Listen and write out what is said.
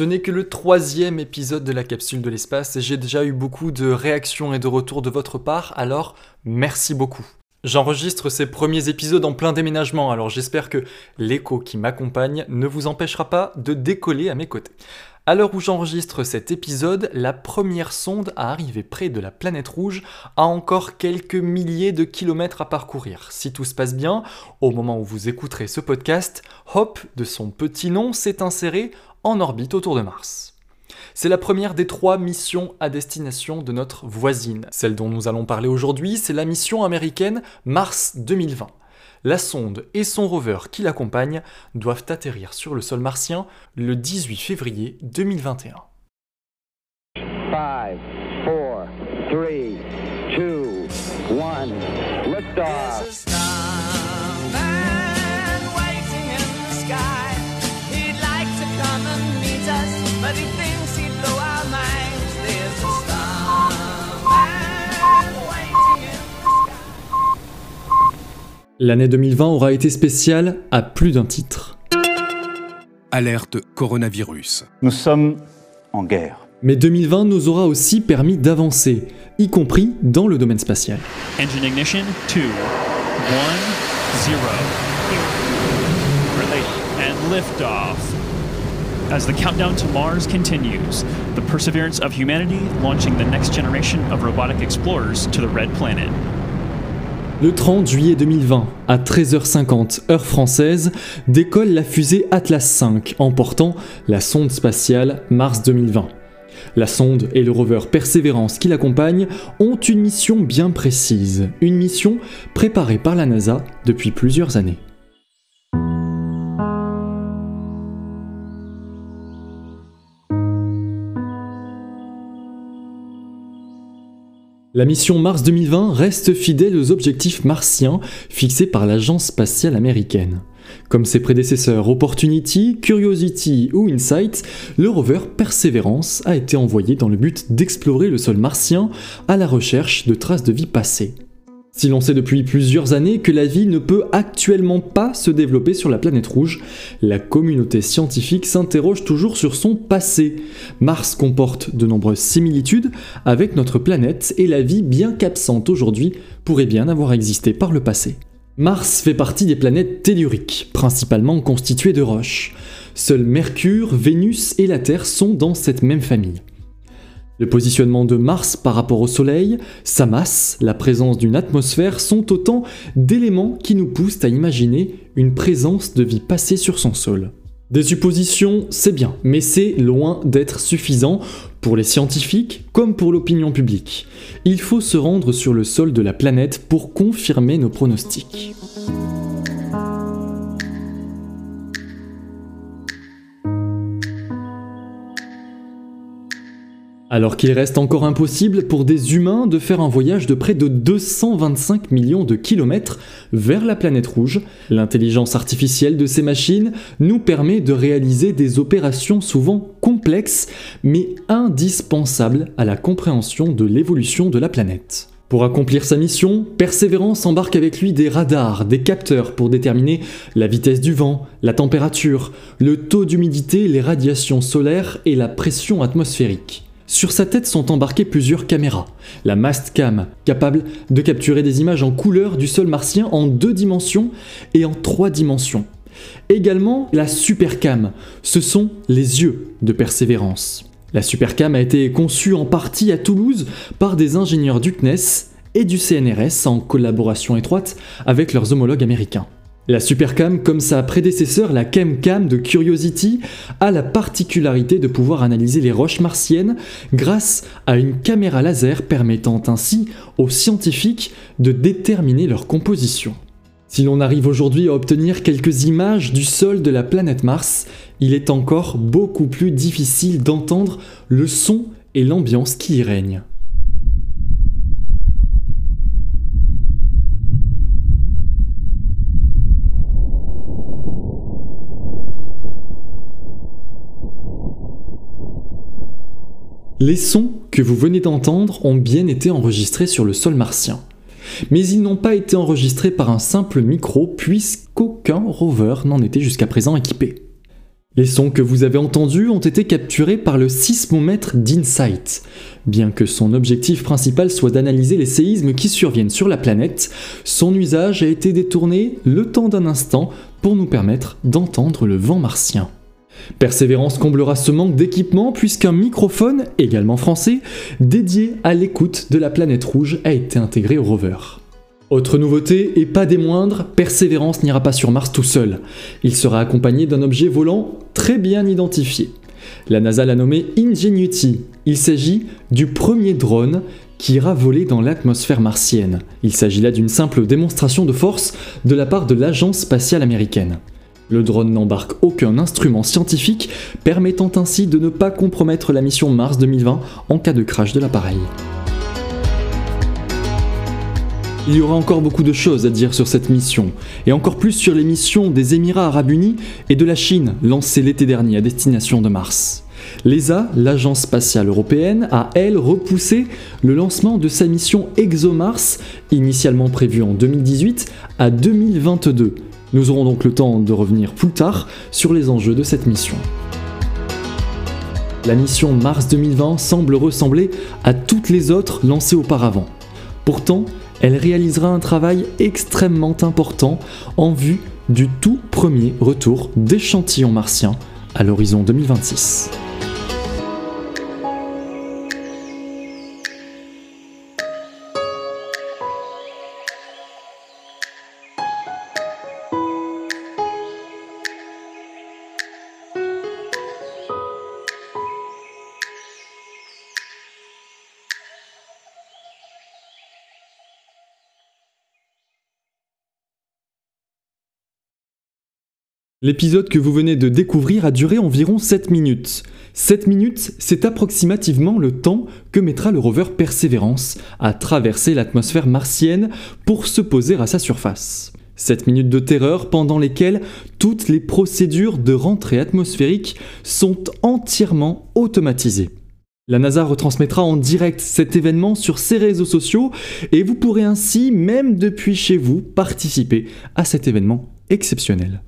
Ce n'est que le troisième épisode de la capsule de l'espace et j'ai déjà eu beaucoup de réactions et de retours de votre part, alors merci beaucoup. J'enregistre ces premiers épisodes en plein déménagement, alors j'espère que l'écho qui m'accompagne ne vous empêchera pas de décoller à mes côtés. À l'heure où j'enregistre cet épisode, la première sonde à arriver près de la planète rouge a encore quelques milliers de kilomètres à parcourir. Si tout se passe bien, au moment où vous écouterez ce podcast, Hop, de son petit nom, s'est inséré en orbite autour de Mars. C'est la première des trois missions à destination de notre voisine. Celle dont nous allons parler aujourd'hui, c'est la mission américaine Mars 2020. La sonde et son rover qui l'accompagne doivent atterrir sur le sol martien le 18 février 2021. 5, 4, 3, 2, 1, lift L'année 2020 aura été spéciale à plus d'un titre. Alerte coronavirus. Nous sommes en guerre. Mais 2020 nous aura aussi permis d'avancer, y compris dans le domaine spatial. Engine ignition 2 1 0 and liftoff. As the countdown to Mars continues, the perseverance of humanity launching the next generation of robotic explorers to the red planet. Le 30 juillet 2020, à 13h50 heure française, décolle la fusée Atlas V emportant la sonde spatiale Mars 2020. La sonde et le rover Perseverance qui l'accompagnent ont une mission bien précise, une mission préparée par la NASA depuis plusieurs années. La mission Mars 2020 reste fidèle aux objectifs martiens fixés par l'agence spatiale américaine. Comme ses prédécesseurs Opportunity, Curiosity ou Insight, le rover Perseverance a été envoyé dans le but d'explorer le sol martien à la recherche de traces de vie passée. Si l'on sait depuis plusieurs années que la vie ne peut actuellement pas se développer sur la planète rouge, la communauté scientifique s'interroge toujours sur son passé. Mars comporte de nombreuses similitudes avec notre planète et la vie bien qu'absente aujourd'hui pourrait bien avoir existé par le passé. Mars fait partie des planètes telluriques, principalement constituées de roches. Seuls Mercure, Vénus et la Terre sont dans cette même famille. Le positionnement de Mars par rapport au Soleil, sa masse, la présence d'une atmosphère sont autant d'éléments qui nous poussent à imaginer une présence de vie passée sur son sol. Des suppositions, c'est bien, mais c'est loin d'être suffisant pour les scientifiques comme pour l'opinion publique. Il faut se rendre sur le sol de la planète pour confirmer nos pronostics. Alors qu'il reste encore impossible pour des humains de faire un voyage de près de 225 millions de kilomètres vers la planète rouge, l'intelligence artificielle de ces machines nous permet de réaliser des opérations souvent complexes mais indispensables à la compréhension de l'évolution de la planète. Pour accomplir sa mission, Persévérance embarque avec lui des radars, des capteurs pour déterminer la vitesse du vent, la température, le taux d'humidité, les radiations solaires et la pression atmosphérique. Sur sa tête sont embarquées plusieurs caméras. La Mastcam, capable de capturer des images en couleur du sol martien en deux dimensions et en trois dimensions. Également la Supercam, ce sont les yeux de Persévérance. La Supercam a été conçue en partie à Toulouse par des ingénieurs du CNES et du CNRS en collaboration étroite avec leurs homologues américains. La Supercam, comme sa prédécesseur, la ChemCam de Curiosity, a la particularité de pouvoir analyser les roches martiennes grâce à une caméra laser permettant ainsi aux scientifiques de déterminer leur composition. Si l'on arrive aujourd'hui à obtenir quelques images du sol de la planète Mars, il est encore beaucoup plus difficile d'entendre le son et l'ambiance qui y règnent. Les sons que vous venez d'entendre ont bien été enregistrés sur le sol martien. Mais ils n'ont pas été enregistrés par un simple micro puisqu'aucun rover n'en était jusqu'à présent équipé. Les sons que vous avez entendus ont été capturés par le sismomètre d'Insight. Bien que son objectif principal soit d'analyser les séismes qui surviennent sur la planète, son usage a été détourné le temps d'un instant pour nous permettre d'entendre le vent martien. Persévérance comblera ce manque d'équipement puisqu'un microphone, également français, dédié à l'écoute de la planète rouge a été intégré au rover. Autre nouveauté, et pas des moindres, Persévérance n'ira pas sur Mars tout seul. Il sera accompagné d'un objet volant très bien identifié. La NASA l'a nommé Ingenuity. Il s'agit du premier drone qui ira voler dans l'atmosphère martienne. Il s'agit là d'une simple démonstration de force de la part de l'agence spatiale américaine. Le drone n'embarque aucun instrument scientifique, permettant ainsi de ne pas compromettre la mission Mars 2020 en cas de crash de l'appareil. Il y aura encore beaucoup de choses à dire sur cette mission, et encore plus sur les missions des Émirats arabes unis et de la Chine lancées l'été dernier à destination de Mars. L'ESA, l'agence spatiale européenne, a elle repoussé le lancement de sa mission ExoMars, initialement prévue en 2018, à 2022. Nous aurons donc le temps de revenir plus tard sur les enjeux de cette mission. La mission Mars 2020 semble ressembler à toutes les autres lancées auparavant. Pourtant, elle réalisera un travail extrêmement important en vue du tout premier retour d'échantillons martiens à l'horizon 2026. L'épisode que vous venez de découvrir a duré environ 7 minutes. 7 minutes, c'est approximativement le temps que mettra le rover Perseverance à traverser l'atmosphère martienne pour se poser à sa surface. 7 minutes de terreur pendant lesquelles toutes les procédures de rentrée atmosphérique sont entièrement automatisées. La NASA retransmettra en direct cet événement sur ses réseaux sociaux et vous pourrez ainsi, même depuis chez vous, participer à cet événement exceptionnel.